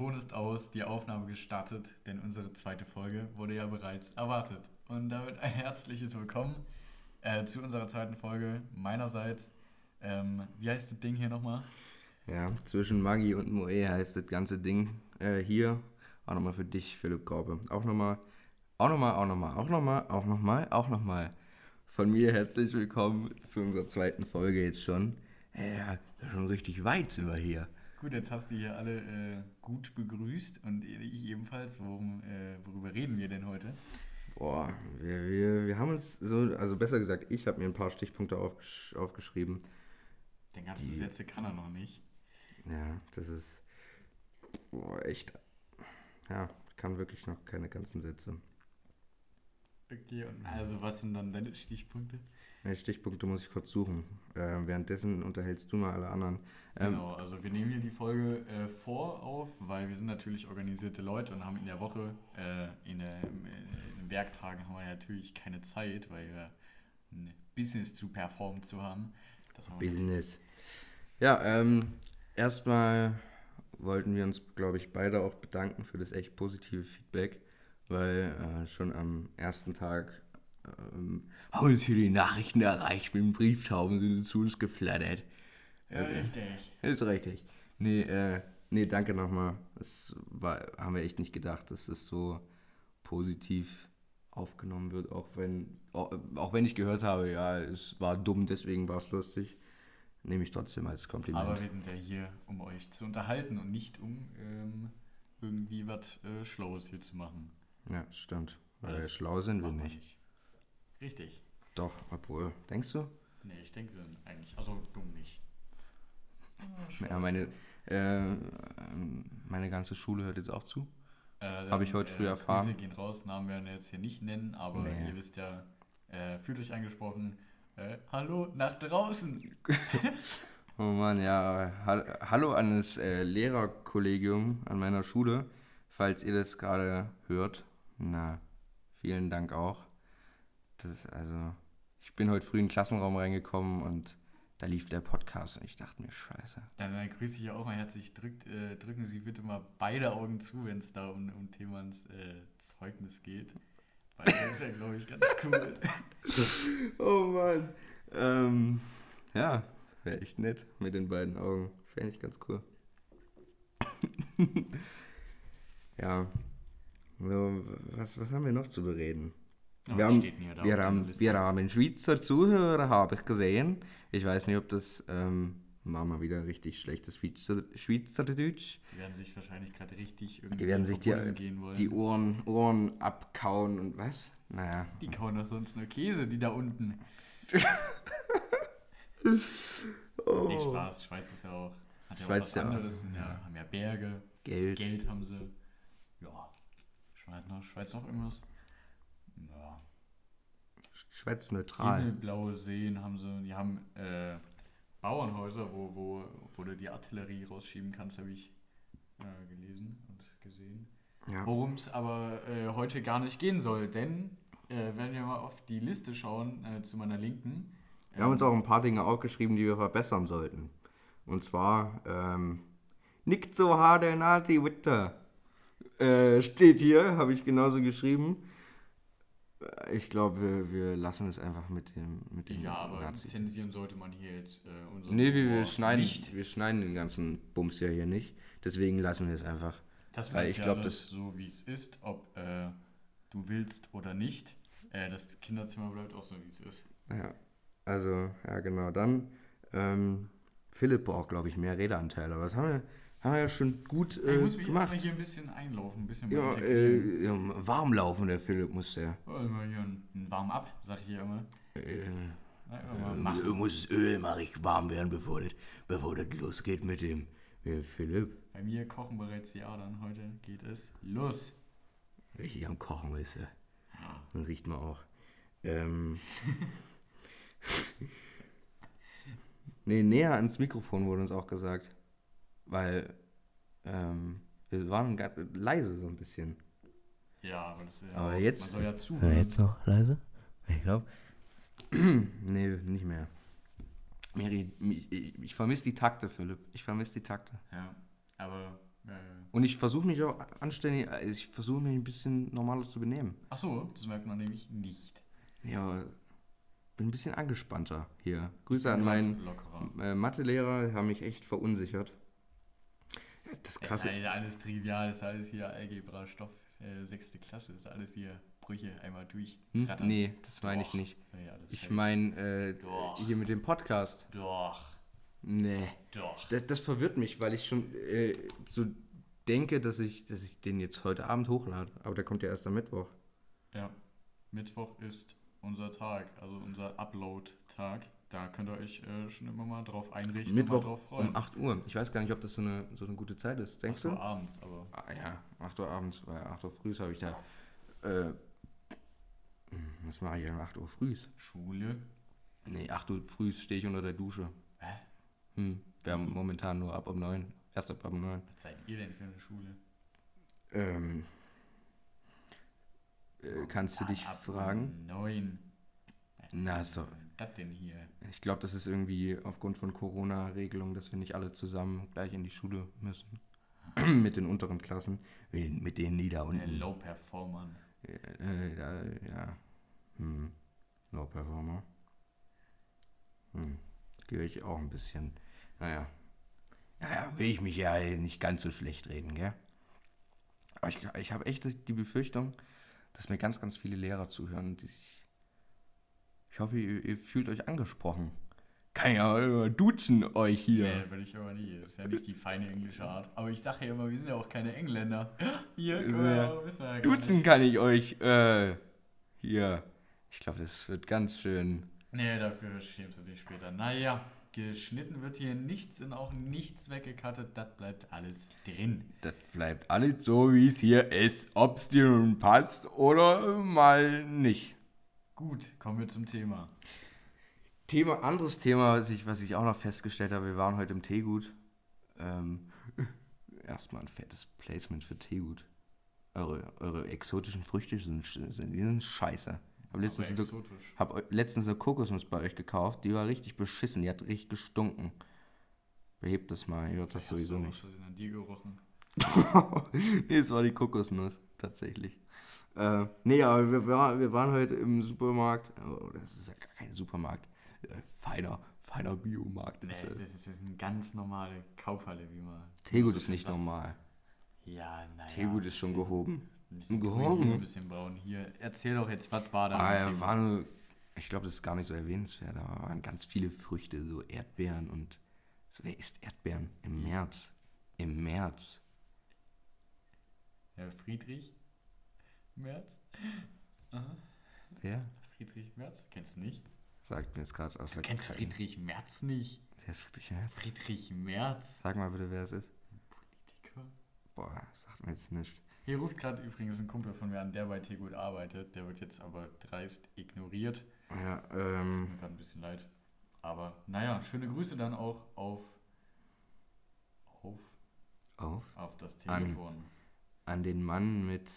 Ton ist aus, die Aufnahme gestartet, denn unsere zweite Folge wurde ja bereits erwartet. Und damit ein herzliches Willkommen äh, zu unserer zweiten Folge meinerseits. Ähm, wie heißt das Ding hier nochmal? Ja, zwischen Maggi und Moe heißt das ganze Ding äh, hier. Auch nochmal für dich, Philipp Korbe. Auch nochmal, auch nochmal, auch nochmal, auch nochmal, auch nochmal, auch nochmal. Von mir herzlich willkommen zu unserer zweiten Folge jetzt schon. Ja, schon richtig weit sind wir hier. Gut, jetzt hast du hier alle äh, gut begrüßt und ich ebenfalls. Worum, äh, worüber reden wir denn heute? Boah, wir, wir, wir haben uns so, also besser gesagt, ich habe mir ein paar Stichpunkte aufgesch aufgeschrieben. Den ganzen die, Sätze kann er noch nicht. Ja, das ist boah, echt. Ja, kann wirklich noch keine ganzen Sätze. Okay, und also was sind dann deine Stichpunkte? Stichpunkte muss ich kurz suchen. Äh, währenddessen unterhältst du mal alle anderen. Ähm, genau, also wir nehmen hier die Folge äh, vor auf, weil wir sind natürlich organisierte Leute und haben in der Woche, äh, in, der, in, den Werktagen haben wir natürlich keine Zeit, weil wir ein Business zu performen zu haben. Business. Ja, ähm, erstmal wollten wir uns, glaube ich, beide auch bedanken für das echt positive Feedback, weil äh, schon am ersten Tag ähm, haben uns hier die Nachrichten erreicht mit dem Brieftauben, sind zu uns geflattert. Ja, äh, richtig. Ist richtig. Nee, äh, nee, danke nochmal. Das war, haben wir echt nicht gedacht, dass es so positiv aufgenommen wird, auch wenn, auch, auch wenn ich gehört habe, ja, es war dumm, deswegen war es lustig. Nehme ich trotzdem als Kompliment. Aber wir sind ja hier, um euch zu unterhalten und nicht um ähm, irgendwie was äh, Schlaues hier zu machen. Ja, stimmt. Weil schlau sind wir nicht. nicht. Richtig. Doch, obwohl. Denkst du? Nee, ich denke eigentlich. Also dumm nicht. Ja, meine, äh, meine ganze Schule hört jetzt auch zu. Äh, Habe ich heute äh, früh erfahren. Grüße gehen raus, Namen werden wir jetzt hier nicht nennen, aber nee. ihr wisst ja, äh, fühlt euch angesprochen. Äh, hallo nach draußen. oh Mann, ja. Hallo an das äh, Lehrerkollegium an meiner Schule, falls ihr das gerade hört. Na, vielen Dank auch. Das, also, ich bin heute früh in den Klassenraum reingekommen und da lief der Podcast und ich dachte mir, scheiße. Dann äh, grüße ich auch mal herzlich. Drückt, äh, drücken Sie bitte mal beide Augen zu, wenn es da um, um Themans äh, Zeugnis geht. Weil das ist ja, glaube ich, ganz cool. oh Mann. Ähm, ja, wäre echt nett mit den beiden Augen. Fände ich ganz cool. ja. So, was, was haben wir noch zu bereden? Wir, haben, wir, haben, wir haben Schweizer Zuhörer, habe ich gesehen. Ich weiß nicht, ob das ähm, war mal wieder richtig schlechtes Schweizer, Schweizerdeutsch. Die werden sich wahrscheinlich gerade richtig irgendwie Die werden sich die, die Ohren, Ohren abkauen und was? Naja. Die kauen doch sonst nur Käse, die da unten. oh. Nicht Spaß, Schweiz ist ja auch. Hat ja Schweiz auch was ja anderes. Ja, ja, haben ja Berge. Geld. Geld haben sie. Ja. Schweiz noch, Schweiz noch irgendwas? Ja. Schweiz neutral. Himmelblaue Seen haben sie. Die haben äh, Bauernhäuser, wo, wo, wo du die Artillerie rausschieben kannst, habe ich äh, gelesen und gesehen. Ja. Worum es aber äh, heute gar nicht gehen soll, denn äh, wenn wir mal auf die Liste schauen, äh, zu meiner Linken. Wir haben uns auch ein paar Dinge aufgeschrieben, die wir verbessern sollten. Und zwar, ähm, nicht so harte Nati Witter. Äh, steht hier, habe ich genauso geschrieben. Ich glaube, wir, wir lassen es einfach mit dem, mit dem Ja, aber Nazi. zensieren sollte man hier jetzt äh, unseren Nee, wir, wir, schneiden, nicht. wir schneiden den ganzen Bums ja hier nicht. Deswegen lassen wir es einfach. Das weil ich glaube, das so wie es ist, ob äh, du willst oder nicht. Äh, das Kinderzimmer bleibt auch so wie es ist. Ja, also ja genau. Dann ähm, Philipp braucht glaube ich mehr Redeanteile. Aber das haben wir haben wir ja schon gut äh, ich muss mich gemacht. Ich hier ein bisschen einlaufen, ein bisschen ja, äh, ja, warm laufen, der Philipp muss der. Immer hier ein warm ab, sag ich hier immer. Äh, Na, äh, muss das Öl mache ich warm werden, bevor das, bevor das losgeht mit dem äh, Philipp. Bei mir kochen bereits die Adern. Heute geht es los. Richtig am Kochen ist er. Ja. Dann riecht man auch. Ähm. nee, näher ans Mikrofon wurde uns auch gesagt. Weil ähm, wir waren leise so ein bisschen. Ja, aber das ist ja. Aber jetzt, man soll ja zuhören. Jetzt noch leise? Ich glaube. nee, nicht mehr. Mary, ich, ich vermisse die Takte, Philipp. Ich vermisse die Takte. Ja, aber äh, Und ich versuche mich auch anständig, äh, ich versuche mich ein bisschen normaler zu benehmen. Ach so, das merkt man nämlich nicht. Ja, bin ein bisschen angespannter hier. Grüße an meinen äh, Mathelehrer, die haben mich echt verunsichert. Das krasse. Ja, alles trivial, das ist alles hier Algebra, Stoff, äh, sechste Klasse, das ist alles hier Brüche einmal durch. Hm? Nee, das meine ich nicht. Ja, ich meine äh, hier mit dem Podcast. Doch. Nee. Doch. Das, das verwirrt mich, weil ich schon äh, so denke, dass ich, dass ich den jetzt heute Abend hochlade. Aber der kommt ja erst am Mittwoch. Ja. Mittwoch ist unser Tag, also unser Upload-Tag. Da könnt ihr euch äh, schon immer mal drauf einrichten Mittwoch und drauf freuen. um 8 Uhr. Ich weiß gar nicht, ob das so eine, so eine gute Zeit ist. Denkst 8 Uhr abends, aber. Ah ja, 8 Uhr abends, weil 8 Uhr früh habe ich da. Äh, was mache ich um 8 Uhr früh? Schule? Nee, 8 Uhr früh stehe ich unter der Dusche. Hä? Hm, wir haben momentan nur ab um 9. Erst ab um 9. Was seid ihr denn für eine Schule? Ähm. Äh, kannst du dich fragen? Neun. Na so. Das denn hier? Ich glaube, das ist irgendwie aufgrund von Corona-Regelungen, dass wir nicht alle zusammen gleich in die Schule müssen. mit den unteren Klassen. Mit denen die da unten. Low Performern. Äh, ja. Hm. Low Performer. Hm. Gehöre ich auch ein bisschen. Naja. Naja, will ich mich ja nicht ganz so schlecht reden, gell? Aber ich, ich habe echt die Befürchtung, dass mir ganz, ganz viele Lehrer zuhören. Ich, ich hoffe, ihr, ihr, fühlt euch angesprochen. Kann ja duzen euch hier. Nee, will ich aber nie. Das ist ja nicht die feine englische Art. Aber ich sage ja immer, wir sind ja auch keine Engländer. Hier, ja, ja duzen kann ich euch. Äh, hier. Ich glaube, das wird ganz schön. Nee, dafür schämst du dich später. Naja, geschnitten wird hier nichts und auch nichts weggekattet. Das bleibt alles drin. Das bleibt alles so, wie es hier ist. Ob es dir nun passt oder mal nicht. Gut, kommen wir zum Thema. Thema, anderes Thema, was ich, was ich auch noch festgestellt habe, wir waren heute im Teegut. Ähm, erstmal ein fettes Placement für Teegut. Eure, eure exotischen Früchte sind, sind, sind scheiße. Habe letztens, so, hab letztens eine Kokosnuss bei euch gekauft, die war richtig beschissen, die hat richtig gestunken. Behebt das mal, ihr hört das sowieso hast nicht. Hast du an dir gerochen? nee, es war die Kokosnuss, tatsächlich. Äh, nee, aber wir, wir waren heute im Supermarkt. Oh, das ist ja gar kein Supermarkt. Äh, feiner, feiner Biomarkt. Nee, ist das, das ist eine ganz normale Kaufhalle, wie man. Teegut ist nicht normal. Ja, naja. Teegut ist schon gehoben. Ein bisschen gehoben. Ein bisschen braun. Hier, erzähl doch jetzt, was war da? Ah, ja, war nur, ich glaube, das ist gar nicht so erwähnenswert. Da waren ganz viele Früchte, so Erdbeeren und. So, wer isst Erdbeeren im März? Im März. Herr Friedrich Merz? Aha. Wer? Friedrich Merz? Kennst du nicht? Sagt mir jetzt gerade aus der Kennst Friedrich Merz nicht? Wer ist Friedrich Merz? Friedrich Merz. Sag mal bitte, wer es ist. Politiker. Boah, sagt mir jetzt nicht. Hier ruft gerade übrigens ein Kumpel von mir an, der bei Tegut arbeitet. Der wird jetzt aber dreist ignoriert. Ja, ähm. Tut mir gerade ein bisschen leid. Aber naja, schöne Grüße dann auch auf. Auf. Auf? Auf das Telefon. An, an den Mann mit.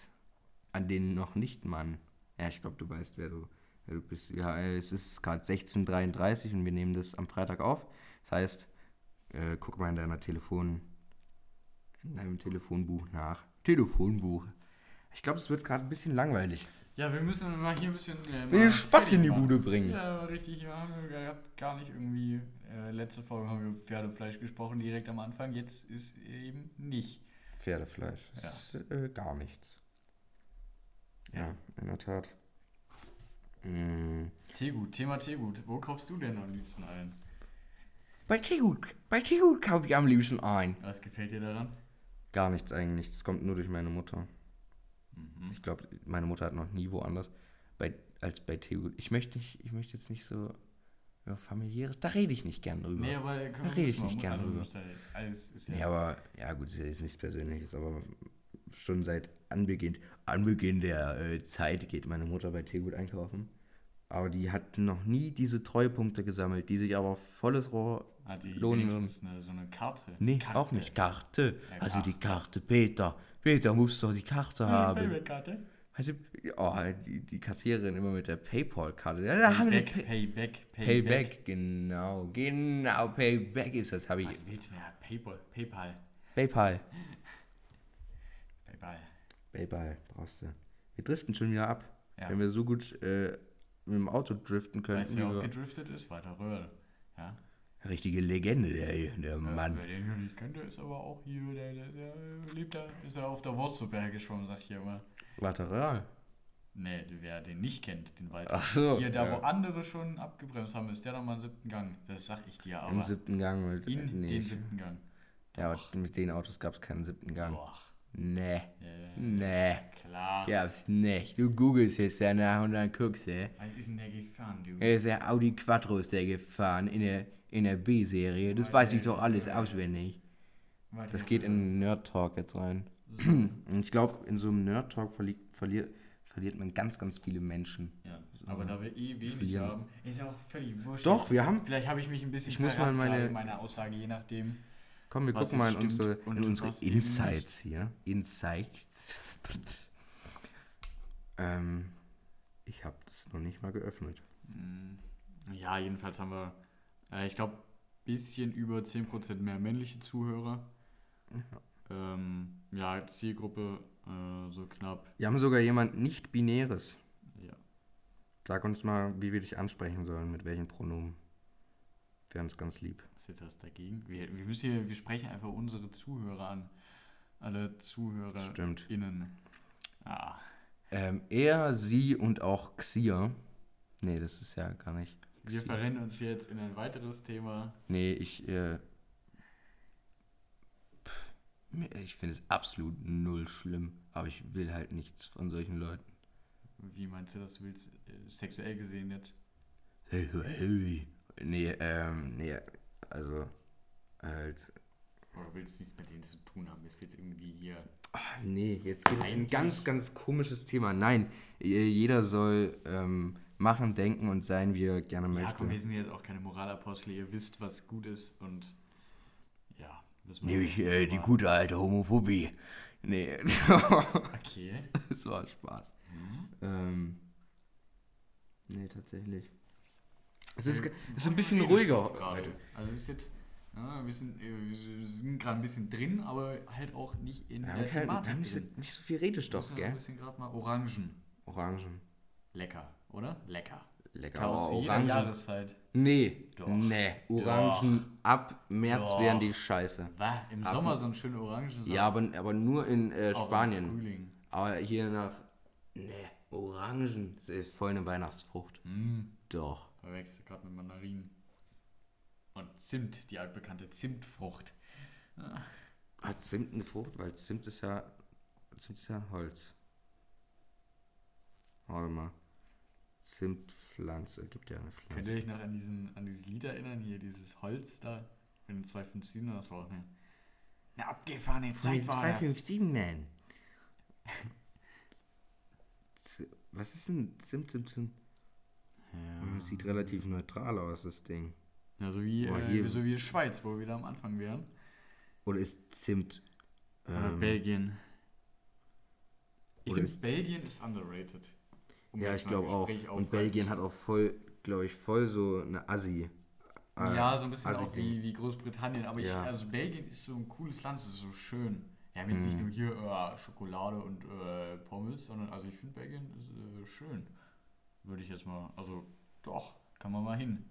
An den noch nicht Mann. Ja, ich glaube, du weißt, wer du, wer du bist. Ja, es ist gerade 16.33 und wir nehmen das am Freitag auf. Das heißt, äh, guck mal in deiner Telefon. In deinem Telefonbuch nach. Telefonbuch. Ich glaube, es wird gerade ein bisschen langweilig. Ja, wir müssen mal hier ein bisschen. Äh, wir Spaß in die Bude bringen. Ja, richtig. Wir haben gar nicht irgendwie. Äh, letzte Folge haben wir über Pferdefleisch gesprochen, direkt am Anfang. Jetzt ist eben nicht. Pferdefleisch. Ja. Ist, äh, gar nichts. Ja. in der Tat. Mm. Teegut, Thema Teegut. Wo kaufst du denn am liebsten ein? Bei Teegut. Bei Teegut kaufe ich am liebsten ein. Was gefällt dir daran? Gar nichts eigentlich. Das kommt nur durch meine Mutter. Mhm. Ich glaube, meine Mutter hat noch nie woanders bei, als bei Teegut. Ich möchte, nicht, ich möchte jetzt nicht so ja, familiäres, da rede ich nicht gern drüber. Nee, aber da rede ich nicht gern also, drüber. Ja alles, ist ja nee, aber, ja gut, ist ja jetzt nichts Persönliches, aber schon seit Anbeginn, Anbeginn der äh, Zeit geht meine Mutter bei Teegut einkaufen. Aber die hat noch nie diese Treupunkte gesammelt, die sich aber volles Rohr hat die lohnen würden. Eine, so eine Karte? Nee, Karte. auch nicht. Karte. Ja, also Karte. die Karte, Peter. Peter muss doch die Karte haben. Karte? Also, oh, die, die Kassiererin immer mit der Paypal-Karte. Ja, da Pay Payback, Payback, Payback. genau. Genau, Payback ist das, habe ich. Was willst du? Ja, Paypal. PayPal. PayPal. Bye-bye, brauchst du. Wir driften schon wieder ab. Ja. Wenn wir so gut äh, mit dem Auto driften können. Weißt du, wer auch gedriftet ist? Walter Röhrl. Ja. Richtige Legende, der, der ja, Mann. Wer den hier nicht kennt, der ist aber auch hier, der, der, der lebt da, ist er auf der Wurstsuppe hergeschwommen, sag ich hier immer. Walter Röhrl? Nee, wer den nicht kennt, den Walter. Ach so. Hier, da ja. wo andere schon abgebremst haben, ist der nochmal im siebten Gang. Das sag ich dir aber. Im siebten Gang mit. In nee, den siebten Gang. Doch. Ja, aber mit den Autos gab es keinen siebten Gang. Doch. Nee. Yeah. Nee. Klar. Gab's nicht. Du googelst jetzt danach und dann guckst du. Was ist denn der gefahren, du? Er ist der Audi Quattro ist der gefahren in der, in der B-Serie. Das weiß ich doch alles auswendig. Das geht in Nerd Talk jetzt rein. So. Ich glaube, in so einem Nerd Talk verli verliert, verliert man ganz, ganz viele Menschen. Ja, aber da wir eh wenig verlieren. haben, ist ja auch völlig wurscht. Doch, wir haben. Vielleicht habe ich mich ein bisschen ich muss mal meine, meine Aussage, je nachdem. Komm, wir gucken mal in unsere, in unsere Insights hier. Insights. ähm, ich habe das noch nicht mal geöffnet. Hm, ja, jedenfalls haben wir, äh, ich glaube, bisschen über 10% mehr männliche Zuhörer. Ja, ähm, ja Zielgruppe äh, so knapp. Wir haben sogar jemand nicht-binäres. Ja. Sag uns mal, wie wir dich ansprechen sollen, mit welchen Pronomen. Wäre uns ganz lieb. Ist jetzt was dagegen? Wir, wir, müssen hier, wir sprechen einfach unsere Zuhörer an. Alle Zuhörer Stimmt. innen. Ah. Ähm, er, sie und auch Xia. Nee, das ist ja gar nicht. Wir verrennen uns jetzt in ein weiteres Thema. Nee, ich, äh, ich finde es absolut null schlimm, aber ich will halt nichts von solchen Leuten. Wie meinst du das? Du willst äh, sexuell gesehen jetzt? Sexuell? Nee, ähm, nee, also halt. Oder willst du nichts mit denen zu tun haben? Ist jetzt irgendwie hier. Ach, nee, jetzt geht es ein ganz, ganz komisches Thema. Nein, jeder soll ähm, machen, denken und sein, wie er gerne möchte. Ja, komm, wir sind jetzt auch keine Moralapostel. Ihr wisst, was gut ist und ja. Nämlich äh, die gute alte Homophobie. Nee. okay. Das war Spaß. Mhm. Ähm, nee, tatsächlich. Es ist, ist ein bisschen ruhiger heute. Also es ist jetzt, ja, wir sind, wir sind gerade ein bisschen drin, aber halt auch nicht in ja, der kein, Thematik wir haben nicht, nicht so viel Redestoff, gell? Ein bisschen gerade mal Orangen. Orangen. Lecker, oder? Lecker. Lecker. Kauft zu jeder Jahreszeit. Nee, Doch. nee. Orangen Doch. ab März Doch. wären die scheiße. Was? Im ab, Sommer so ein schöner Orangen? Ja, aber, aber nur in äh, Spanien. Im Frühling. Aber hier nach. Nee, Orangen. Das ist voll eine Weihnachtsfrucht. Mm. Doch. Verwechselt gerade mit Mandarinen. Und Zimt, die altbekannte Zimtfrucht. Ah. Hat Zimt eine Frucht? Weil Zimt ist ja. Zimt ist ja Holz. Warte mal. Zimtpflanze, gibt ja eine Pflanze. Könnt ihr euch noch an, diesen, an dieses Lied erinnern? Hier, dieses Holz da? In den 257 das war auch eine, eine abgefahrene Zeit war 257, man. Was ist denn Zimt, Zimt, Zimt? Ja. Das sieht relativ neutral aus, das Ding. Ja, so wie, oh, äh, so wie Schweiz, wo wir da am Anfang wären. Oder ist Zimt. Oder ähm, Belgien. Ich finde, Belgien ist underrated. Um ja, ich glaube auch. Und Belgien hat auch voll, glaube ich, voll so eine Assi. Äh, ja, so ein bisschen auch wie, wie Großbritannien. Aber ja. ich, also Belgien ist so ein cooles Land, es ist so schön. Wir haben jetzt mm. nicht mhm. nur hier äh, Schokolade und äh, Pommes, sondern also ich finde Belgien ist äh, schön. Würde ich jetzt mal, also doch, kann man mal hin.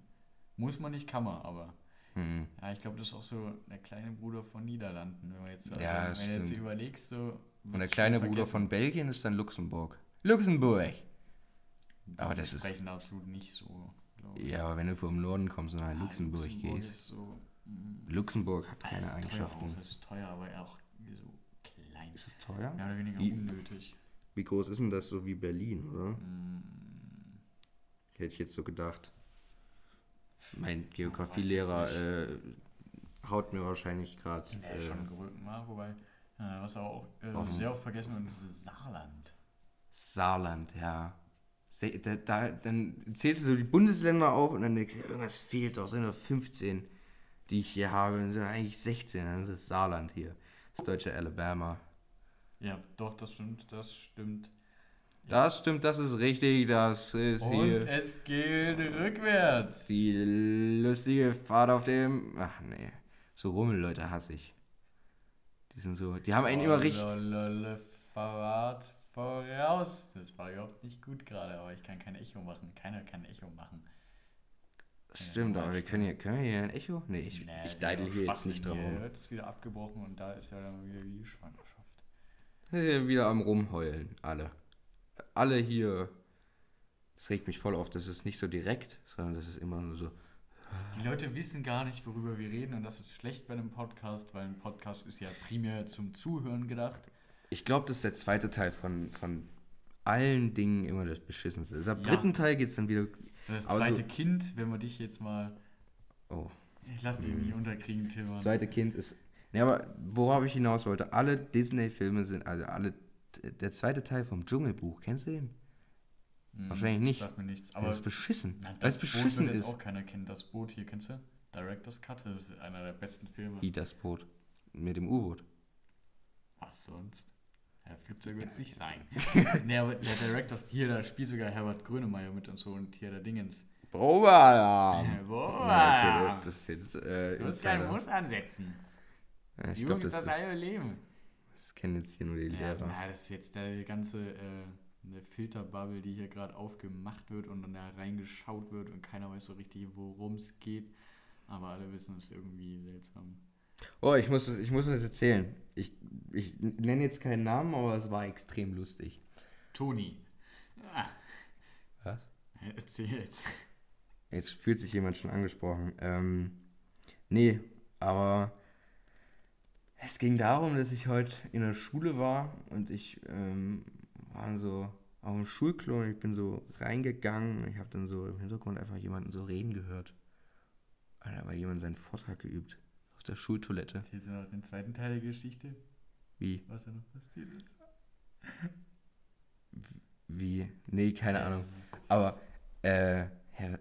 Muss man nicht, kann man, aber. Mhm. Ja, ich glaube, das ist auch so der kleine Bruder von Niederlanden, wenn man jetzt, also, ja, wenn jetzt überlegst, so. Und der kleine Bruder von Belgien ist dann Luxemburg. Luxemburg! Aber das ist. sprechen absolut nicht so. Ja, aber wenn du vom Norden kommst und nach ah, Luxemburg, Luxemburg gehst. So, mm, Luxemburg hat keine ist Eigenschaften. Teuer ist teuer, aber auch so klein. Ist es teuer? Mehr oder weniger wie, unnötig. Wie groß ist denn das so wie Berlin, oder? Mm. Hätte ich jetzt so gedacht. Mein Geografielehrer äh, haut mir wahrscheinlich gerade. Ja, äh, schon gerückt mal, wobei, äh, was auch äh, sehr oft vergessen wird, ist Saarland. Saarland, ja. Da, da, dann zählst du so die Bundesländer auf und dann denkst du, irgendwas fehlt doch, sind nur 15, die ich hier habe, dann sind eigentlich 16, dann ist es Saarland hier. Das deutsche Alabama. Ja, doch, das stimmt, das stimmt. Das stimmt, das ist richtig, das ist und hier. es geht rückwärts. Die lustige Fahrt auf dem. Ach nee. So Rummelleute hasse ich. Die sind so. Die haben einen immer richtig. Apparat voraus. Das war überhaupt nicht gut gerade, aber ich kann kein Echo machen. Keiner kann Echo machen. Stimmt, aber wir können hier, können wir hier ein Echo? Nee, ich, nee, ich deidel hier jetzt nicht drum rum. Jetzt ist wieder abgebrochen und da ist ja dann wieder die Schwangerschaft. Wieder am Rumheulen, alle. Alle hier. Das regt mich voll auf, das ist nicht so direkt, sondern das ist immer nur so. Die Leute wissen gar nicht, worüber wir reden und das ist schlecht bei einem Podcast, weil ein Podcast ist ja primär zum Zuhören gedacht. Ich glaube, das ist der zweite Teil von, von allen Dingen immer das Beschissenste. Also ab ja. dritten Teil geht es dann wieder. Das zweite so, Kind, wenn wir dich jetzt mal. Oh. Ich lass dich hm. nicht unterkriegen, Tim. Das zweite Kind ist. Ne, aber worauf ich hinaus wollte, alle Disney-Filme sind, also alle. Der zweite Teil vom Dschungelbuch, kennst du den? Hm, Wahrscheinlich nicht. Sagt mir nichts. Aber das ist beschissen. Nein, das, das beschissen Boot ist. auch keiner kennen. Das Boot hier, kennst du? Director's Cut, das ist einer der besten Filme. Wie das Boot? Mit dem U-Boot. Was sonst? Ja, Flugzeug wird es nicht sein. nee, aber der Director's hier, da spielt sogar Herbert Grönemeyer mit und so und hier der Dingens. Probealarm! Probealarm! Ja, okay, das ist jetzt. Äh, du musst keinen Muss ansetzen. Ja, ich glaube, das, das ist. Leben. Das kennen jetzt hier nur die ja, Lehrer. Ja, das ist jetzt der ganze. Äh, Filterbubble, die hier gerade aufgemacht wird und dann da reingeschaut wird und keiner weiß so richtig, worum es geht. Aber alle wissen es irgendwie seltsam. Oh, ich muss, ich muss das erzählen. Ich, ich nenne jetzt keinen Namen, aber es war extrem lustig. Toni. Ah. Was? Erzähl jetzt. Jetzt fühlt sich jemand schon angesprochen. Ähm, nee, aber es ging darum, dass ich heute in der Schule war und ich ähm, war so auf dem Schulklo und ich bin so reingegangen. Ich habe dann so im Hintergrund einfach jemanden so reden gehört. Da war jemand seinen Vortrag geübt. Auf der Schultoilette. Erzählst du noch den zweiten Teil der Geschichte? Wie? Was da noch passiert ist? Wie? Nee, keine ja, Ahnung. Aber, äh, Herr.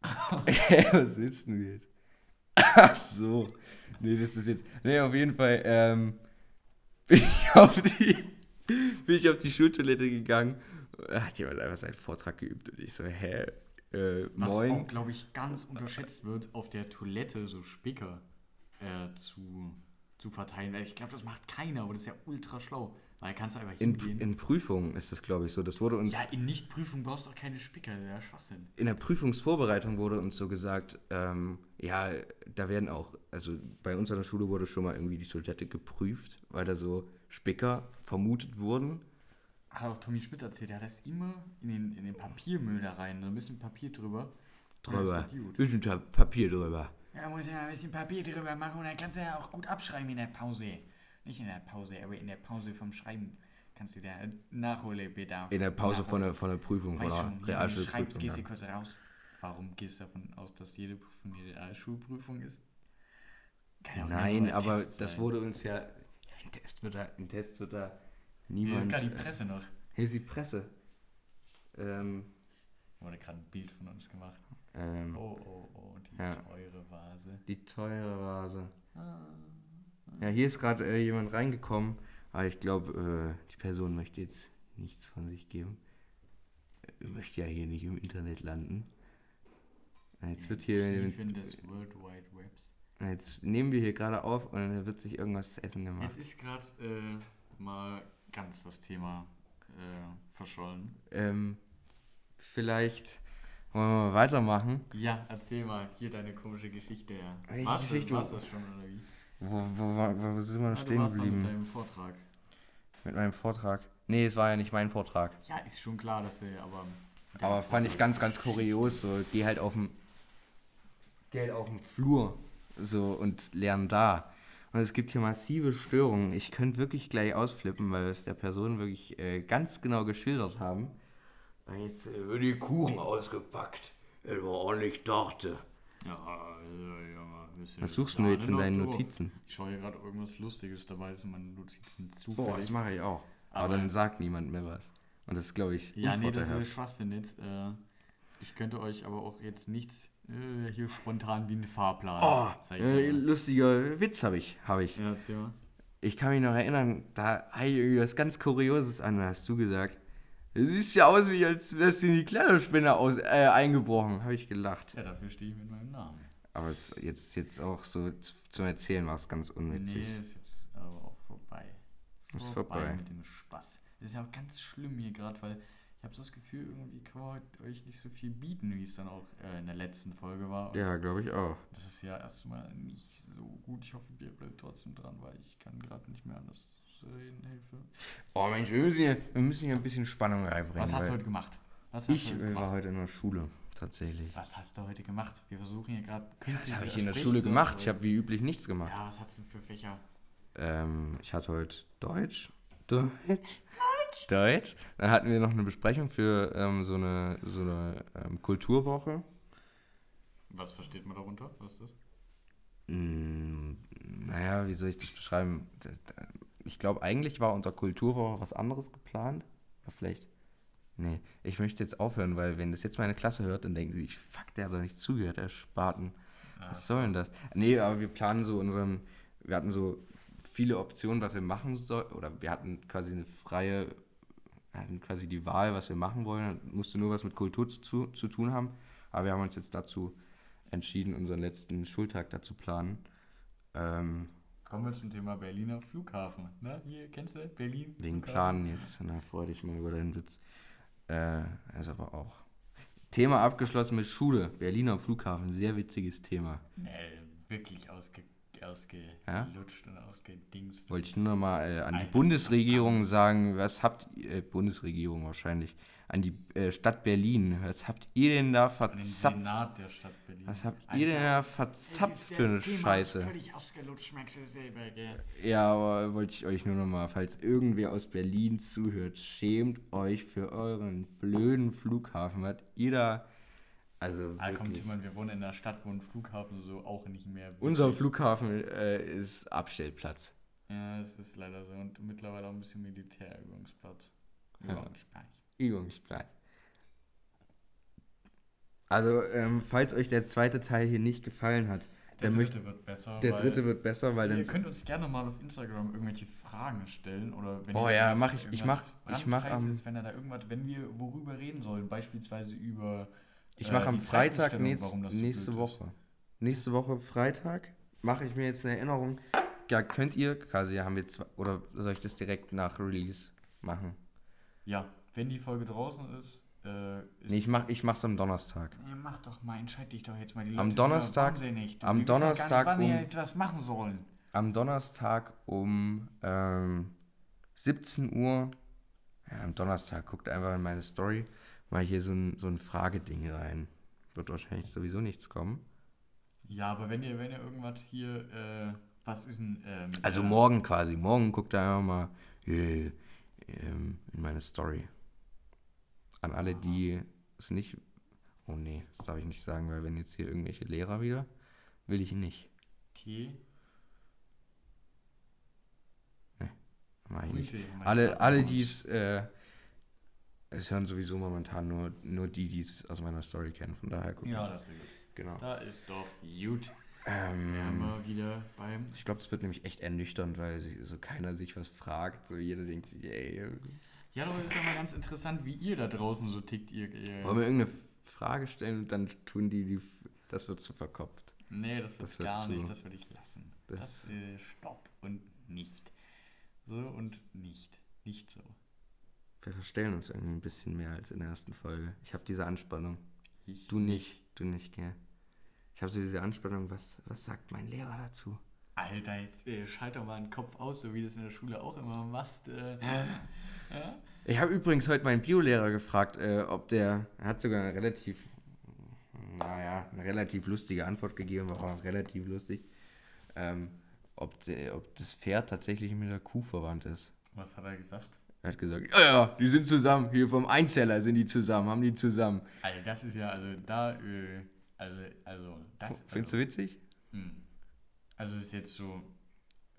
Was willst du jetzt? Ach so. Nee, das ist jetzt. Nee, auf jeden Fall, ähm, bin ich auf die bin ich auf die Schultoilette gegangen. Da hat jemand einfach seinen Vortrag geübt und ich so, hä? Äh, Was auch, glaube ich, ganz unterschätzt wird, auf der Toilette so Spicker äh, zu, zu verteilen. Ich glaube, das macht keiner, aber das ist ja ultra schlau. Weil kannst du einfach hingehen. In, in Prüfungen ist das, glaube ich, so. Das wurde uns. Ja, in Nichtprüfung brauchst du auch keine Spicker, das ist ja Schwachsinn. In der Prüfungsvorbereitung wurde uns so gesagt, ähm, ja, da werden auch, also bei uns an der Schule wurde schon mal irgendwie die Toilette geprüft, weil da so Spicker vermutet wurden. Hat auch Tommy Schmidt erzählt, der hat das immer in den, in den Papiermüll da rein, so ein bisschen Papier drüber. Drüber. Ein bisschen Papier drüber. Ja, muss ja ein bisschen Papier drüber machen und dann kannst du ja auch gut abschreiben in der Pause. Nicht in der Pause, aber in der Pause vom Schreiben kannst du da Nachholbedarf. In der Pause von der, von der Prüfung, weißt von der Realschulprüfung. Schreibst, gehst du kurz raus. Warum gehst du davon aus, dass jede Prüfung eine Realschulprüfung ist? Nein, aber das wurde uns ja ein Test wird da, ein Test wird da niemand. Hier ist gerade die Presse noch. Hier ist die Presse. Ähm, Wurde gerade ein Bild von uns gemacht. Ähm, oh, oh, oh, die ja. teure Vase. Die teure Vase. Ah. Ja, hier ist gerade äh, jemand reingekommen, aber ich glaube, äh, die Person möchte jetzt nichts von sich geben. Äh, möchte ja hier nicht im Internet landen. Jetzt wird hier. Tiefen des World Wide Webs. Jetzt nehmen wir hier gerade auf und dann wird sich irgendwas zu essen gemacht. Jetzt ist gerade äh, mal ganz das Thema äh, verschollen. Ähm, vielleicht wollen wir mal weitermachen. Ja, erzähl mal hier deine komische Geschichte. Welche war's Geschichte? War's das schon oder wie? Wo, wo, wo, wo sind wir noch ja, stehen geblieben? Mit deinem Vortrag. Mit meinem Vortrag? Nee, es war ja nicht mein Vortrag. Ja, ist schon klar, dass er, aber. Aber fand ich ganz, ganz kurios. So, geh halt auf dem. Geh halt auf dem Flur so und lernen da. Und es gibt hier massive Störungen. Ich könnte wirklich gleich ausflippen, weil wir es der Person wirklich äh, ganz genau geschildert haben. Und jetzt äh, wird die Kuchen ausgepackt. Das war ordentlich Torte. Ja, also, ja, Was suchst du jetzt in deinen Notizen? Ich schaue hier gerade irgendwas Lustiges dabei, ist in meinen Notizen zufällig. Boah, das mache ich auch. Aber, Aber, dann sagt niemand mehr was. Und das glaube ich. Ja, nee, das ist Schwachsinn jetzt. Äh, ich könnte euch aber auch jetzt nichts äh, hier spontan wie ein Fahrplan. Oh, äh, lustiger Witz habe ich. Hab ich. Ja, ja. Ich kann mich noch erinnern, da habe ich irgendwie was ganz Kurioses an, hast du gesagt. Du siehst ja aus, wie als wärst du in die Kleiderspinne aus, äh, eingebrochen. Habe ich gelacht. Ja, dafür stehe ich mit meinem Namen. Aber es jetzt, jetzt auch so zum Erzählen war es ganz unwitzig. Nee, ist jetzt aber auch vorbei. ist vorbei, vorbei. mit dem Spaß. Das ist ja auch ganz schlimm hier gerade, weil habe so das Gefühl, irgendwie kann man euch nicht so viel bieten, wie es dann auch äh, in der letzten Folge war. Und ja, glaube ich auch. Das ist ja erstmal nicht so gut. Ich hoffe, ihr bleibt trotzdem dran, weil ich kann gerade nicht mehr anders reden. Hilfe. Oh Mensch, wir müssen hier, wir müssen hier ein bisschen Spannung reinbringen. Was hast du heute gemacht? ich heute war heute in der Schule, tatsächlich. Was hast du heute gemacht? Wir versuchen hier gerade Was habe ich in der Schule gemacht? Ich habe wie üblich nichts gemacht. Ja, was hast du für Fächer? Ähm, ich hatte heute Deutsch. Deutsch. Deutsch. Deutsch. Dann hatten wir noch eine Besprechung für ähm, so eine, so eine ähm, Kulturwoche. Was versteht man darunter? Was ist das? Mm, naja, wie soll ich das beschreiben? Ich glaube, eigentlich war unter Kulturwoche was anderes geplant. Aber vielleicht. Nee, ich möchte jetzt aufhören, weil wenn das jetzt meine Klasse hört, dann denken sie, fuck, der hat doch nicht zugehört, der Spaten. Was soll denn das? Nee, aber wir planen so unserem, wir hatten so viele Optionen, was wir machen sollen, oder wir hatten quasi eine freie, hatten quasi die Wahl, was wir machen wollen, musste nur was mit Kultur zu, zu tun haben, aber wir haben uns jetzt dazu entschieden, unseren letzten Schultag dazu planen. Ähm, Kommen wir zum Thema Berliner Flughafen. Ne? Hier, kennst du Berlin? Wegen Planen jetzt. Na, freu dich mal über deinen Witz. Äh, ist aber auch. Thema abgeschlossen mit Schule. Berliner Flughafen. Sehr witziges Thema. Nee, wirklich ausgegangen ausgelutscht ja? und ausgedingst. Wollte ich nur noch mal äh, an die Bundesregierung sagen, was habt ihr, äh, Bundesregierung wahrscheinlich, an die äh, Stadt Berlin, was habt ihr denn da verzapft? Senat der Stadt Berlin. Was habt also, ihr denn da verzapft für eine Thema Scheiße? Völlig ausgelutscht, du selber, gell? Ja, aber wollte ich euch nur noch mal, falls irgendwer aus Berlin zuhört, schämt euch für euren blöden Flughafen, was ihr da also ah, komm, Timon, wir wohnen in einer Stadt, wo ein Flughafen so auch nicht mehr. Unser Flughafen äh, ist Abstellplatz. Ja, es ist leider so. Und mittlerweile auch ein bisschen Militärübungsplatz. Übungsplatz. Ja. Übungsplatz. Also, ähm, falls euch der zweite Teil hier nicht gefallen hat, der dritte wird besser. Der dritte wird besser, weil dann. Ihr könnt uns gerne mal auf Instagram irgendwelche Fragen stellen oder wenn Oh ja, mach ich. Ich mach. Ich mach am. Ist, wenn er da irgendwas, wenn wir worüber reden sollen, beispielsweise über ich mache äh, am Freitag nächst, nächste so Woche. Nächste Woche Freitag mache ich mir jetzt eine Erinnerung. Ja, könnt ihr, quasi haben wir zwei, oder soll ich das direkt nach Release machen? Ja, wenn die Folge draußen ist. Äh, ist nee, ich mach, ich mach's am Donnerstag. Ja, mach doch mal, entscheid dich doch jetzt mal. Die am Donnerstag. Nicht. am Donnerstag. Nicht, wann um, etwas machen sollen. Am Donnerstag um ähm, 17 Uhr. Ja, am Donnerstag guckt einfach in meine Story mal hier so ein, so ein Frageding rein. Wird wahrscheinlich sowieso nichts kommen. Ja, aber wenn ihr, wenn ihr irgendwas hier, äh, was ist denn. Äh, also morgen quasi, morgen guckt ihr einfach mal äh, in meine Story. An alle, Aha. die es nicht. Oh nee, das darf ich nicht sagen, weil wenn jetzt hier irgendwelche Lehrer wieder, will ich nicht. Okay. Nee, mach ich nicht. Alle, alle die es äh, es hören sowieso momentan nur, nur die, die es aus meiner Story kennen. Von daher gucken. Ja, das ist gut. Genau. Da ist doch gut. Ähm, wir wieder beim. Ich glaube, es wird nämlich echt ernüchternd, weil so keiner sich was fragt. So jeder denkt sich, ey. Ja, aber ist ja mal ganz interessant, wie ihr da draußen so tickt. Ihr, ihr Wollen wir irgendeine Frage stellen und dann tun die, die das wird zu verkopft. Nee, das wird das gar wird nicht, das würde ich lassen. Das, das äh, Stopp und nicht. So und nicht. Nicht so. Wir verstellen uns irgendwie ein bisschen mehr als in der ersten Folge. Ich habe diese Anspannung. Ich du nicht, du nicht, gell? Ich habe so diese Anspannung, was, was sagt mein Lehrer dazu? Alter, jetzt äh, schalt doch mal den Kopf aus, so wie du es in der Schule auch immer machst. Äh, ja? Ich habe übrigens heute meinen Biolehrer gefragt, äh, ob der, er hat sogar eine relativ, naja, eine relativ lustige Antwort gegeben, war auch relativ lustig, ähm, ob, der, ob das Pferd tatsächlich mit der Kuh verwandt ist. Was hat er gesagt? Er hat gesagt, ja, ja, die sind zusammen. Hier vom Einzeller sind die zusammen, haben die zusammen. Also das ist ja, also da, äh, also, also das. Findest also, du witzig? Mh. Also es ist jetzt so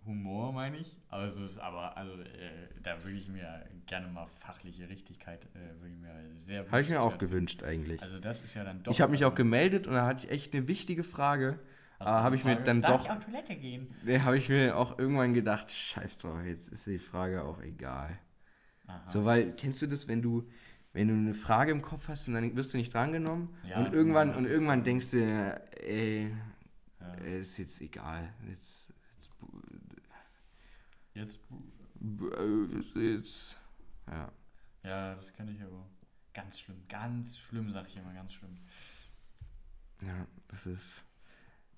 Humor, meine ich. Also es ist aber, also äh, da würde ich mir gerne mal fachliche Richtigkeit, äh, würde ich mir sehr Habe ich mir auch gewünscht eigentlich. Also das ist ja dann doch. Ich habe mich auch gemeldet und da hatte ich echt eine wichtige Frage. Aber habe ich mir dann doch. Ich auf Toilette gehen? Nee, habe ich mir auch irgendwann gedacht, scheiß drauf, jetzt ist die Frage auch egal. Aha. So, weil, kennst du das, wenn du, wenn du eine Frage im Kopf hast und dann wirst du nicht drangenommen ja, und irgendwann, und irgendwann denkst du, ey, ja. ist jetzt egal. Jetzt, jetzt, jetzt Äh, ist, ja. Ja, das kenne ich aber. Ganz schlimm, ganz schlimm, sag ich immer, ganz schlimm. Ja, das ist.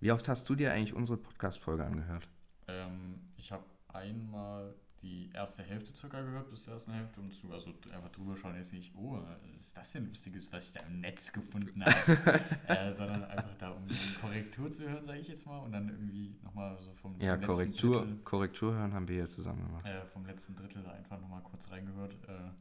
Wie oft hast du dir eigentlich unsere Podcast-Folge angehört? Ähm, ich habe einmal die erste Hälfte circa gehört, bis zur ersten Hälfte und zu, also einfach drüber schauen, jetzt nicht, oh, was ist das denn Lustiges, was ich da im Netz gefunden habe, äh, sondern einfach da, um Korrektur zu hören, sage ich jetzt mal, und dann irgendwie nochmal so vom, ja, vom Korrektur, Drittel, Korrektur hören haben wir ja zusammen gemacht. Äh, vom letzten Drittel einfach nochmal kurz reingehört, äh,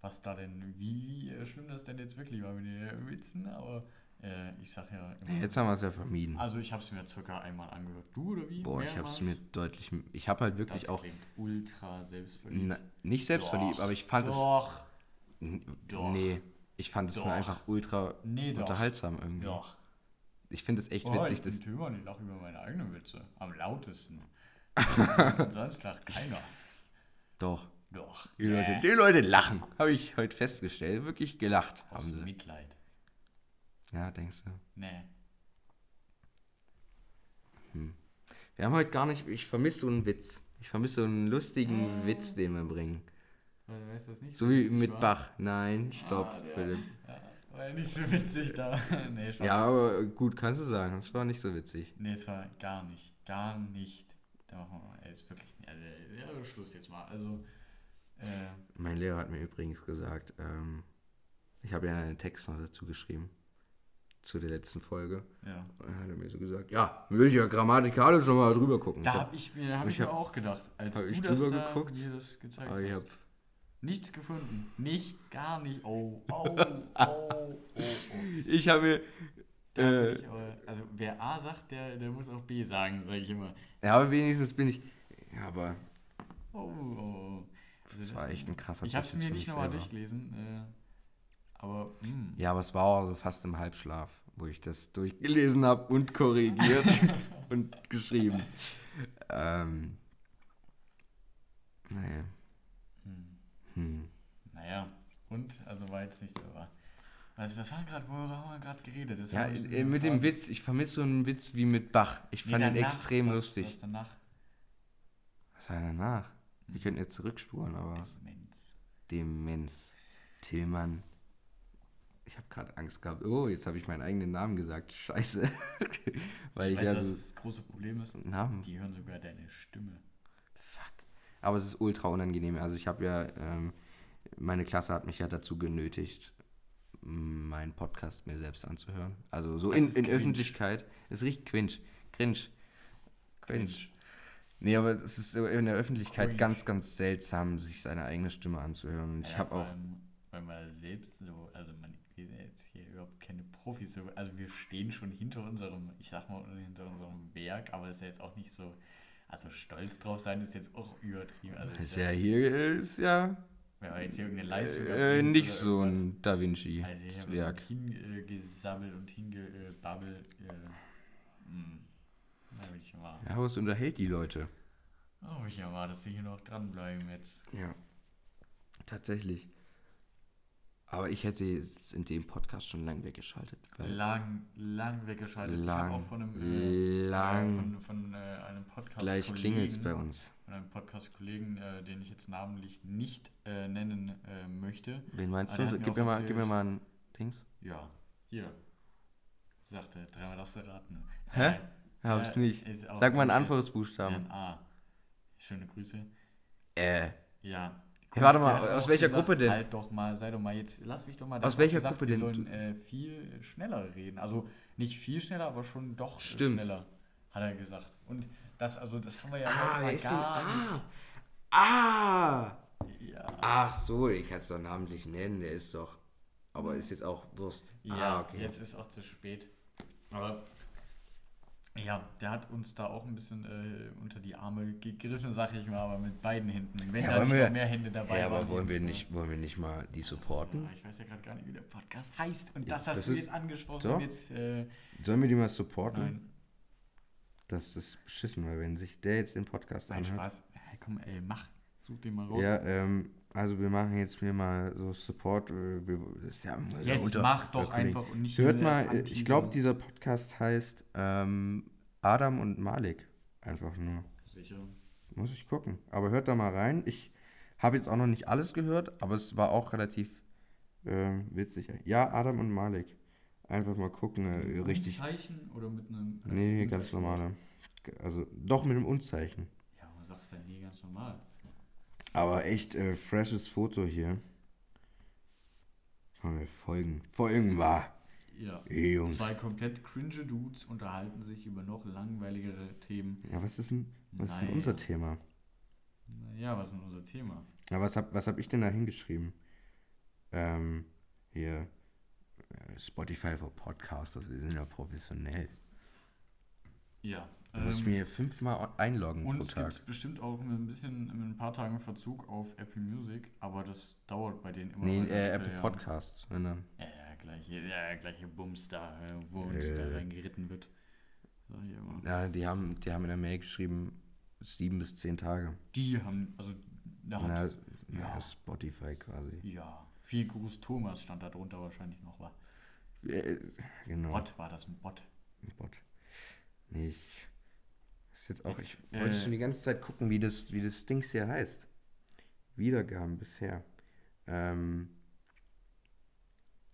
was da denn, wie äh, schlimm das denn jetzt wirklich war mit den Witzen, aber äh, ich sag ja immer. Jetzt haben wir es ja vermieden. Also ich habe es mir circa einmal angehört. Du oder wie? Boah, ich habe es mir deutlich. Ich habe halt wirklich das auch. ultra selbstverliebt. Na, nicht selbstverliebt, doch, aber ich fand doch, es. Doch. Nee, ich fand es nur einfach ultra nee, unterhaltsam irgendwie. Doch. Ich finde es echt oh, witzig. Ich bin Tümer, ich lache über meine eigenen Witze. Am lautesten. sonst lacht keiner. Doch. Doch. Die, äh. Leute, die Leute lachen. Habe ich heute festgestellt. Wirklich gelacht Aus haben sie. Mitleid. Ja, denkst du? Nee. Hm. Wir haben heute gar nicht. Ich vermisse so einen Witz. Ich vermisse so einen lustigen äh. Witz, den wir bringen. Weil, weißt das nicht so wie mit war? Bach. Nein, stopp, ah, Philipp. Ja, war ja nicht so witzig da. nee, ja, aber gut, kannst du sagen. Es war nicht so witzig. Nee, es war gar nicht. Gar nicht. Da machen wir mal. Ey, ist wirklich. Also, ja, Schluss jetzt mal. Also. Äh, mein Lehrer hat mir übrigens gesagt, ähm, ich habe ja einen Text noch dazu geschrieben zu der letzten Folge. Ja. Und dann hat er mir so gesagt, ja, will ich ja grammatikalisch nochmal drüber gucken. Da habe ich mir, hab ich, mir auch gedacht, als hab du ich das drüber da geguckt, mir das gezeigt aber ich hast. hab, Nichts gefunden. Nichts, gar nicht. Oh, oh, oh, oh, oh. Ich habe mir... Äh, ich aber, also wer A sagt, der, der muss auch B sagen, sage ich immer. Ja, aber wenigstens bin ich... Ja, aber... Oh, oh, oh. Also das war echt ein krasser Ich habe es mir nicht nochmal durchgelesen. Äh, aber... Mh. Hm. Ja, aber es war auch so fast im Halbschlaf wo ich das durchgelesen habe und korrigiert und geschrieben. Ähm, naja. Hm. Hm. Naja, und? Also war jetzt nicht so. Was, was war gerade, worüber haben wir gerade geredet? Das ja, äh, mit dem Witz, ich vermisse so einen Witz wie mit Bach. Ich fand nee, ihn extrem was, lustig. Was danach? Was war danach? Wir hm. könnten jetzt zurückspulen, aber. Demenz. Demenz. Tillmann ich habe gerade Angst gehabt, oh, jetzt habe ich meinen eigenen Namen gesagt. Scheiße. Weil ich weißt, ja so das große Problem ist? Namen. Die hören sogar deine Stimme. Fuck. Aber es ist ultra unangenehm. Also ich habe ja, ähm, meine Klasse hat mich ja dazu genötigt, meinen Podcast mir selbst anzuhören. Also so in, in Öffentlichkeit. Es riecht cringe. Cringe. Cringe. Nee, aber es ist in der Öffentlichkeit Cringe. ganz, ganz seltsam, sich seine eigene Stimme anzuhören. Ja, ich habe auch. Allem, weil man selbst so, also man wir sind jetzt hier überhaupt keine Profis. Also wir stehen schon hinter unserem, ich sag mal, hinter unserem Werk, aber ist ja jetzt auch nicht so, also stolz drauf sein ist jetzt auch übertrieben. Also ist, ja, hier ist ja. Wenn man jetzt hier irgendeine Leistung äh, Nicht so ein Da Vinci. Also ich habe Werk. Hingesammelt und hingebabbelt. Äh, hm. ich mal. Ja, aber es unterhält die Leute. Oh, ich ja mal, dass sie hier noch dranbleiben jetzt. Ja. Tatsächlich. Aber ich hätte jetzt in dem Podcast schon lang weggeschaltet. lang, lang weggeschaltet. Lang, ich auch von einem, äh, lang. von, von äh, einem Podcast Gleich klingelt es bei uns. Von einem Podcast-Kollegen, äh, den ich jetzt namentlich nicht äh, nennen äh, möchte. Wen meinst du? Gib mir, mal, gib mir mal ein Dings. Ja, hier. Sagte, dreimal darfst du raten. Hä? Äh, Hab's nicht. Sag mal einen Anfangsbuchstaben. Ein A. Schöne Grüße. Äh. Ja, Hey, warte mal, aus welcher gesagt, Gruppe denn? Halt doch mal, sei doch mal jetzt, lass mich doch mal. Aus welcher gesagt, Gruppe denn? Wir sollen äh, viel schneller reden. Also nicht viel schneller, aber schon doch Stimmt. schneller, hat er gesagt. Und das, also das haben wir ja ah, heute gar nicht. Ah! ah. Ja. Ach so, ich kann es doch namentlich nennen, der ist doch. Aber ist jetzt auch Wurst. Ja, ah, okay. jetzt ist auch zu spät. Aber ja, der hat uns da auch ein bisschen äh, unter die Arme gegriffen, sag ich mal, aber mit beiden Händen. Wenn ja, da nicht wir, mehr Hände dabei ja, waren. aber wollen wir, nicht, wollen wir nicht mal die supporten? Ist, ich weiß ja gerade gar nicht, wie der Podcast heißt. Und ja, das hast das du ist, jetzt angesprochen. Doch. Jetzt, äh, sollen wir die mal supporten? Nein. Das ist beschissen, weil wenn sich der jetzt den Podcast Nein, anhört... Spaß. Hey, komm, ey, mach. Such den mal raus. Ja, ähm, also wir machen jetzt mir mal so Support. Äh, wir, ja jetzt unter, mach doch einfach und nicht Hört mal, ich glaube, dieser Podcast heißt... Ähm, Adam und Malik. Einfach nur. Sicher. Muss ich gucken. Aber hört da mal rein. Ich Habe jetzt auch noch nicht alles gehört, aber es war auch relativ äh, witzig. Ja, Adam und Malik. Einfach mal gucken, äh, richtig. Zeichen oder mit einem. Nee, ganz normale. Also doch mit einem Unzeichen. Ja, man sagt es dann nie ganz normal. Aber echt äh, freshes Foto hier. Folgen. Folgen war. Ja. Ey, Jungs. Zwei komplett cringe Dudes unterhalten sich über noch langweiligere Themen. Ja, was ist denn, was ist denn unser Thema? Ja, was ist denn unser Thema? Ja, was hab, was hab ich denn da hingeschrieben? Ähm, hier, äh, Spotify for Podcasters, wir sind ja professionell. Ja. Du musst ähm, mir fünfmal einloggen und pro Tag. Es gibt bestimmt auch ein bisschen in ein paar Tagen Verzug auf Apple Music, aber das dauert bei denen immer. Nee, äh, Apple ja. Podcasts, wenn dann. Ja, ja, gleiche, ja, gleiche Bums da, wo uns äh. da reingeritten wird. Ja, die haben, die haben in der Mail geschrieben, sieben bis zehn Tage. Die haben, also da hat, Na, ja, Spotify quasi. Ja, viel Gruß Thomas stand da drunter wahrscheinlich noch, war. Äh, genau. Bot war das, ein Bot. Ein Bot. Nee, ich, ist jetzt auch, jetzt, ich äh, wollte schon die ganze Zeit gucken, wie das, wie das Dings hier heißt. Wiedergaben bisher. Ähm,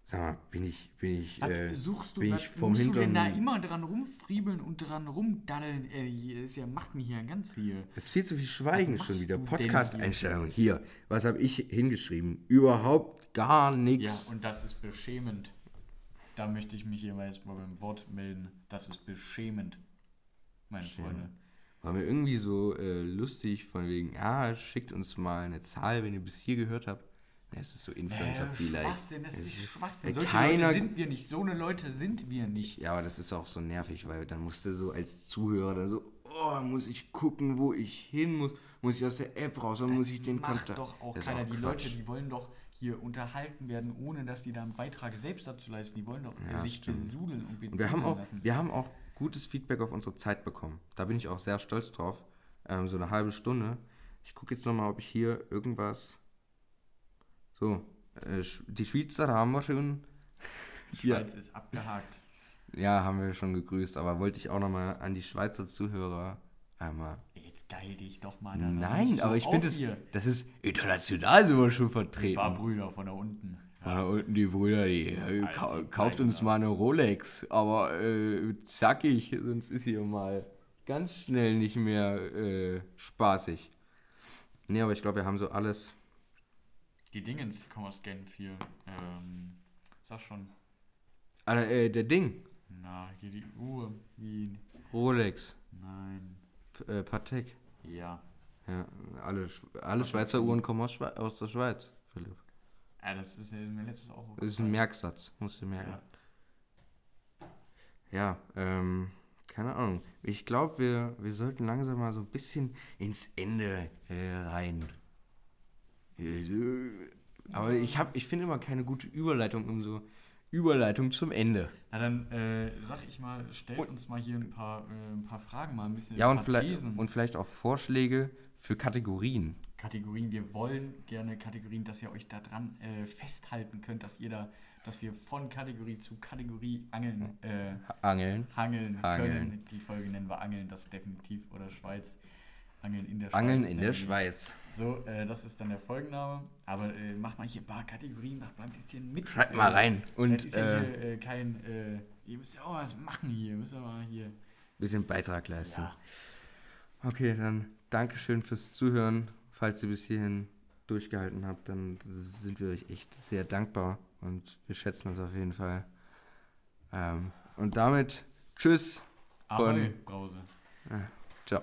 Sag mal, bin ich, bin ich, was äh, suchst du, bin ich vom musst du denn da immer dran rumfriebeln und dran rumdaddeln? Äh, ist ja, macht mich ja ganz hier. Es ist viel zu viel Schweigen schon wieder. Podcast-Einstellung. Hier, was habe ich hingeschrieben? Überhaupt gar nichts. Ja, und das ist beschämend. Da möchte ich mich jetzt mal beim Wort melden. Das ist beschämend, meine Schön. Freunde. War mir irgendwie so äh, lustig, von wegen, ja, schickt uns mal eine Zahl, wenn ihr bis hier gehört habt. Es ist so Influencer-Be-like. Schwachsinn, das ist, ist Schwachsinn. Solche keiner, Leute sind wir nicht. So eine Leute sind wir nicht. Ja, aber das ist auch so nervig, weil dann musst du so als Zuhörer dann so, oh, muss ich gucken, wo ich hin muss, muss ich aus der App raus, dann muss ich den Kontakt. macht doch auch keiner. Auch die Leute, die wollen doch hier unterhalten werden, ohne dass die da einen Beitrag selbst dazu leisten. Die wollen doch ja, sich besudeln und, und wir haben auch, lassen. Wir haben auch gutes Feedback auf unsere Zeit bekommen. Da bin ich auch sehr stolz drauf. Ähm, so eine halbe Stunde. Ich gucke jetzt nochmal, ob ich hier irgendwas so, äh, die Schweizer haben wir schon. Die Schweiz ist abgehakt. Ja, haben wir schon gegrüßt, aber wollte ich auch nochmal an die Schweizer Zuhörer einmal. Jetzt geil dich doch mal. Nein, aber ich finde, das, das ist international sogar schon vertreten. Ein paar Brüder von da unten. Von da unten die Brüder, die äh, ka kauft uns mal eine Rolex, aber äh, zackig, sonst ist hier mal ganz schnell nicht mehr äh, spaßig. Nee, aber ich glaube, wir haben so alles die Dingens, die kommen aus Genf hier. Ähm, sag schon. Ah, äh, der Ding. Na, hier die Uhr. Wien. Rolex. Nein. P äh, Patek. Ja. Ja, alle, alle Schweizer Uhren kommen aus, Schwe aus der Schweiz, Philipp. Ja, das ist mir letztes auch. Das ist ein Merksatz, musst du merken. Ja, ja ähm, keine Ahnung. Ich glaube, wir, wir sollten langsam mal so ein bisschen ins Ende äh, rein aber ich, hab, ich finde immer keine gute Überleitung um so Überleitung zum Ende. Na dann äh, sag ich mal, stellt und, uns mal hier ein paar, äh, ein paar Fragen mal ein bisschen. Ja, und vielleicht, und vielleicht auch Vorschläge für Kategorien. Kategorien, wir wollen gerne Kategorien, dass ihr euch daran äh, festhalten könnt, dass ihr da, dass wir von Kategorie zu Kategorie angeln, äh, angeln, hangeln, hangeln können. Die Folge nennen wir Angeln, das definitiv oder Schweiz. Angeln in der Schweiz. Angeln in der Schweiz. So, äh, das ist dann der Folgenname. Aber äh, mach mal hier ein paar Kategorien, mach mal ein bisschen mit. Schreibt mal rein. Und, das ist ja hier äh, kein, äh, ihr müsst ja auch was machen hier. Müsst ihr mal hier. Bisschen Beitrag leisten. Ja. Okay, dann Dankeschön fürs Zuhören. Falls ihr bis hierhin durchgehalten habt, dann sind wir euch echt sehr dankbar und wir schätzen uns auf jeden Fall. Ähm, und damit Tschüss. Ahoi, Brause. ciao.